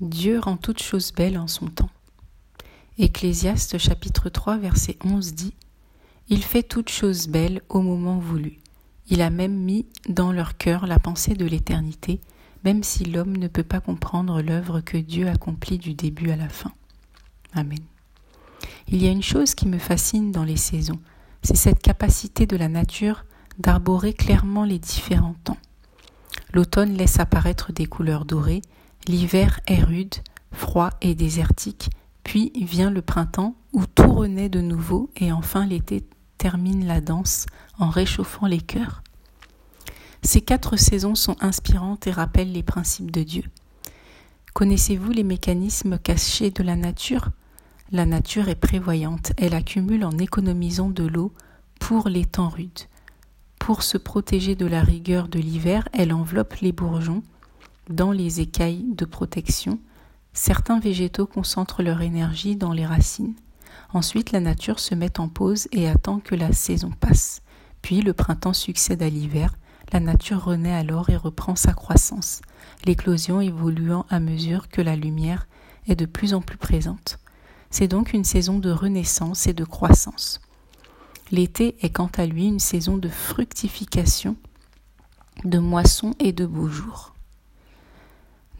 Dieu rend toutes choses belles en son temps. Ecclésiaste chapitre 3 verset 11 dit Il fait toutes choses belles au moment voulu. Il a même mis dans leur cœur la pensée de l'éternité, même si l'homme ne peut pas comprendre l'œuvre que Dieu accomplit du début à la fin. Amen. Il y a une chose qui me fascine dans les saisons, c'est cette capacité de la nature d'arborer clairement les différents temps. L'automne laisse apparaître des couleurs dorées, L'hiver est rude, froid et désertique, puis vient le printemps où tout renaît de nouveau et enfin l'été termine la danse en réchauffant les cœurs. Ces quatre saisons sont inspirantes et rappellent les principes de Dieu. Connaissez-vous les mécanismes cachés de la nature? La nature est prévoyante, elle accumule en économisant de l'eau pour les temps rudes. Pour se protéger de la rigueur de l'hiver, elle enveloppe les bourgeons, dans les écailles de protection, certains végétaux concentrent leur énergie dans les racines. Ensuite, la nature se met en pause et attend que la saison passe. Puis le printemps succède à l'hiver, la nature renaît alors et reprend sa croissance, l'éclosion évoluant à mesure que la lumière est de plus en plus présente. C'est donc une saison de renaissance et de croissance. L'été est quant à lui une saison de fructification, de moisson et de beaux jours.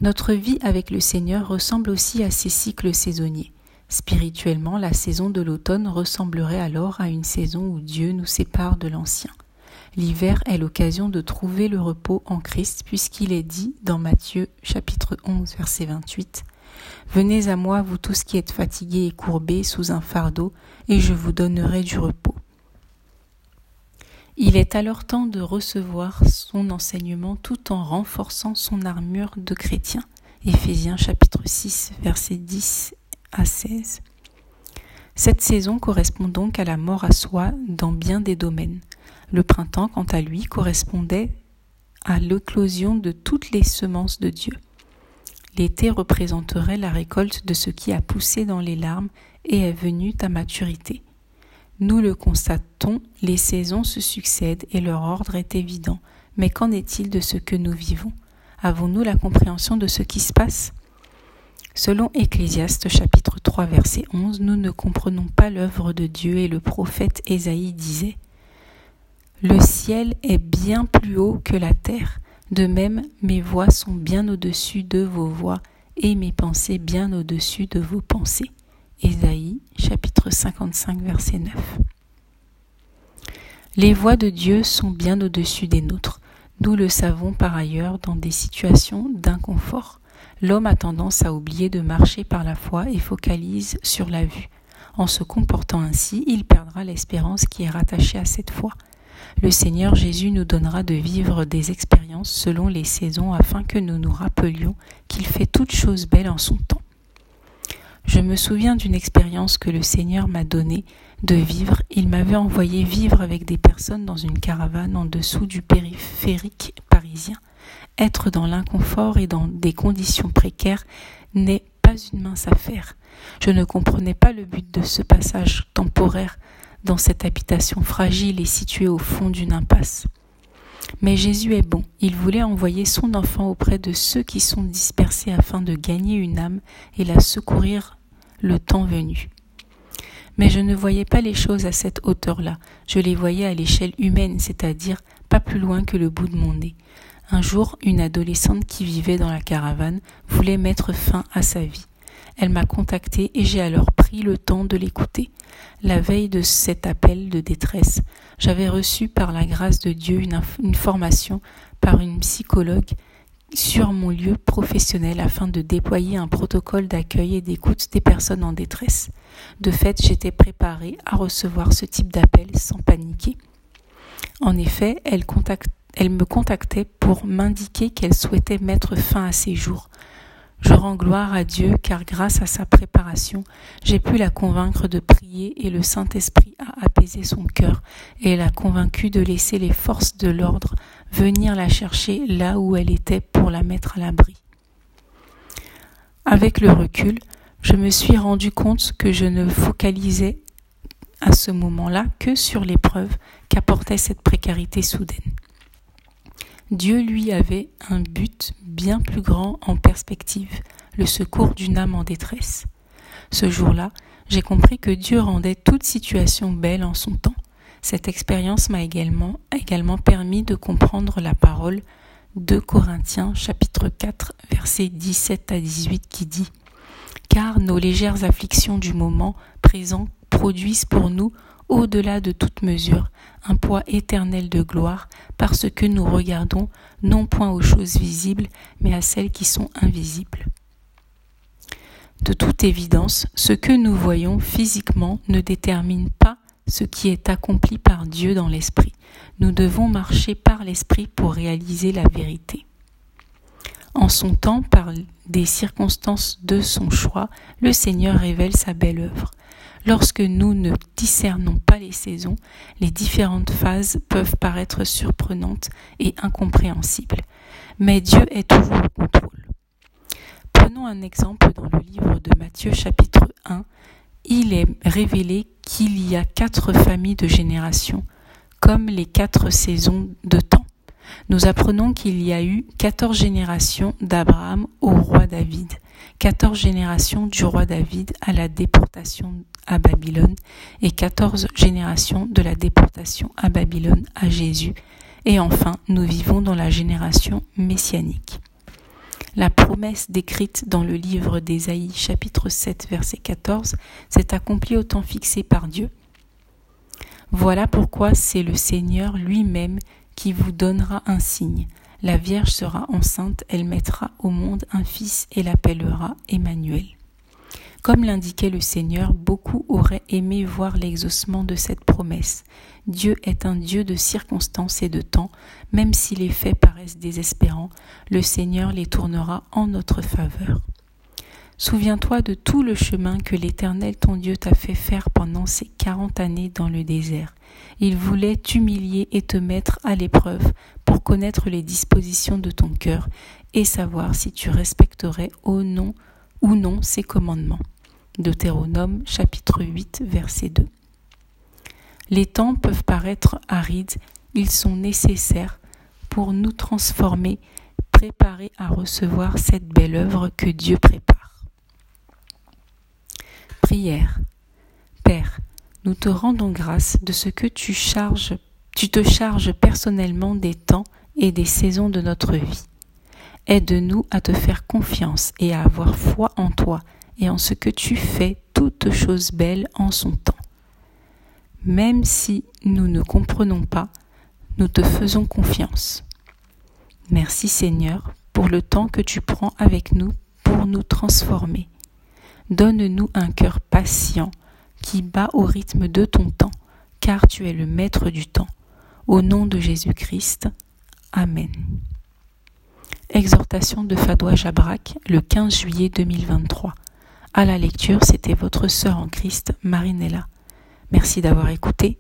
Notre vie avec le Seigneur ressemble aussi à ces cycles saisonniers. Spirituellement, la saison de l'automne ressemblerait alors à une saison où Dieu nous sépare de l'ancien. L'hiver est l'occasion de trouver le repos en Christ puisqu'il est dit dans Matthieu chapitre 11 verset 28 Venez à moi vous tous qui êtes fatigués et courbés sous un fardeau et je vous donnerai du repos. Il est alors temps de recevoir son enseignement tout en renforçant son armure de chrétien. Éphésiens chapitre 6 versets 10 à 16. Cette saison correspond donc à la mort à soi dans bien des domaines. Le printemps, quant à lui, correspondait à l'éclosion de toutes les semences de Dieu. L'été représenterait la récolte de ce qui a poussé dans les larmes et est venu à maturité. Nous le constatons, les saisons se succèdent et leur ordre est évident. Mais qu'en est-il de ce que nous vivons? Avons-nous la compréhension de ce qui se passe? Selon Ecclésiaste chapitre 3 verset 11, nous ne comprenons pas l'œuvre de Dieu et le prophète Ésaïe disait Le ciel est bien plus haut que la terre, de même mes voix sont bien au-dessus de vos voix et mes pensées bien au-dessus de vos pensées. Ésaïe chapitre 55 verset 9. Les voix de Dieu sont bien au-dessus des nôtres. Nous le savons par ailleurs dans des situations d'inconfort. L'homme a tendance à oublier de marcher par la foi et focalise sur la vue. En se comportant ainsi, il perdra l'espérance qui est rattachée à cette foi. Le Seigneur Jésus nous donnera de vivre des expériences selon les saisons afin que nous nous rappelions qu'il fait toutes choses belles en son temps. Je me souviens d'une expérience que le Seigneur m'a donnée de vivre. Il m'avait envoyé vivre avec des personnes dans une caravane en dessous du périphérique parisien. Être dans l'inconfort et dans des conditions précaires n'est pas une mince affaire. Je ne comprenais pas le but de ce passage temporaire dans cette habitation fragile et située au fond d'une impasse. Mais Jésus est bon. Il voulait envoyer son enfant auprès de ceux qui sont dispersés afin de gagner une âme et la secourir le temps venu. Mais je ne voyais pas les choses à cette hauteur-là, je les voyais à l'échelle humaine, c'est-à-dire pas plus loin que le bout de mon nez. Un jour, une adolescente qui vivait dans la caravane voulait mettre fin à sa vie. Elle m'a contacté et j'ai alors pris le temps de l'écouter. La veille de cet appel de détresse, j'avais reçu par la grâce de Dieu une, formation par une psychologue sur mon lieu professionnel afin de déployer un protocole d'accueil et d'écoute des personnes en détresse. De fait, j'étais préparée à recevoir ce type d'appel sans paniquer. En effet, elle me contactait pour m'indiquer qu'elle souhaitait mettre fin à ses jours. Je rends gloire à Dieu car grâce à sa préparation, j'ai pu la convaincre de prier et le Saint-Esprit a apaisé son cœur et l'a convaincue de laisser les forces de l'ordre venir la chercher là où elle était pour la mettre à l'abri. Avec le recul, je me suis rendu compte que je ne focalisais à ce moment-là que sur l'épreuve qu'apportait cette précarité soudaine. Dieu lui avait un but bien plus grand en perspective, le secours d'une âme en détresse. Ce jour-là, j'ai compris que Dieu rendait toute situation belle en son temps. Cette expérience m'a également, permis de comprendre la parole de Corinthiens chapitre 4 versets 17 à 18 qui dit Car nos légères afflictions du moment présent produisent pour nous, au-delà de toute mesure, un poids éternel de gloire, parce que nous regardons non point aux choses visibles, mais à celles qui sont invisibles. De toute évidence, ce que nous voyons physiquement ne détermine pas ce qui est accompli par Dieu dans l'Esprit. Nous devons marcher par l'Esprit pour réaliser la vérité. En son temps, par des circonstances de son choix, le Seigneur révèle sa belle œuvre. Lorsque nous ne discernons pas les saisons, les différentes phases peuvent paraître surprenantes et incompréhensibles. Mais Dieu est toujours au contrôle. Prenons un exemple dans le livre de Matthieu chapitre 1. Il est révélé qu'il y a quatre familles de générations, comme les quatre saisons de temps nous apprenons qu'il y a eu quatorze générations d'Abraham au roi David, quatorze générations du roi David à la déportation à Babylone et quatorze générations de la déportation à Babylone à Jésus. Et enfin, nous vivons dans la génération messianique. La promesse décrite dans le livre d'Ésaïe chapitre 7 verset 14 s'est accomplie au temps fixé par Dieu. Voilà pourquoi c'est le Seigneur lui-même qui vous donnera un signe. La Vierge sera enceinte, elle mettra au monde un fils et l'appellera Emmanuel. Comme l'indiquait le Seigneur, beaucoup auraient aimé voir l'exaucement de cette promesse. Dieu est un Dieu de circonstances et de temps, même si les faits paraissent désespérants, le Seigneur les tournera en notre faveur. Souviens-toi de tout le chemin que l'Éternel ton Dieu t'a fait faire pendant ces quarante années dans le désert. Il voulait t'humilier et te mettre à l'épreuve pour connaître les dispositions de ton cœur et savoir si tu respecterais au nom ou non ses commandements. Deutéronome chapitre 8 verset 2. Les temps peuvent paraître arides, ils sont nécessaires pour nous transformer, préparer à recevoir cette belle œuvre que Dieu prépare. Père, nous te rendons grâce de ce que tu charges, tu te charges personnellement des temps et des saisons de notre vie. Aide-nous à te faire confiance et à avoir foi en toi et en ce que tu fais toutes choses belles en son temps. Même si nous ne comprenons pas, nous te faisons confiance. Merci Seigneur pour le temps que tu prends avec nous pour nous transformer Donne-nous un cœur patient qui bat au rythme de ton temps, car tu es le maître du temps. Au nom de Jésus-Christ. Amen. Exhortation de Fadoua Jabrak, le 15 juillet 2023. À la lecture, c'était votre sœur en Christ, Marinella. Merci d'avoir écouté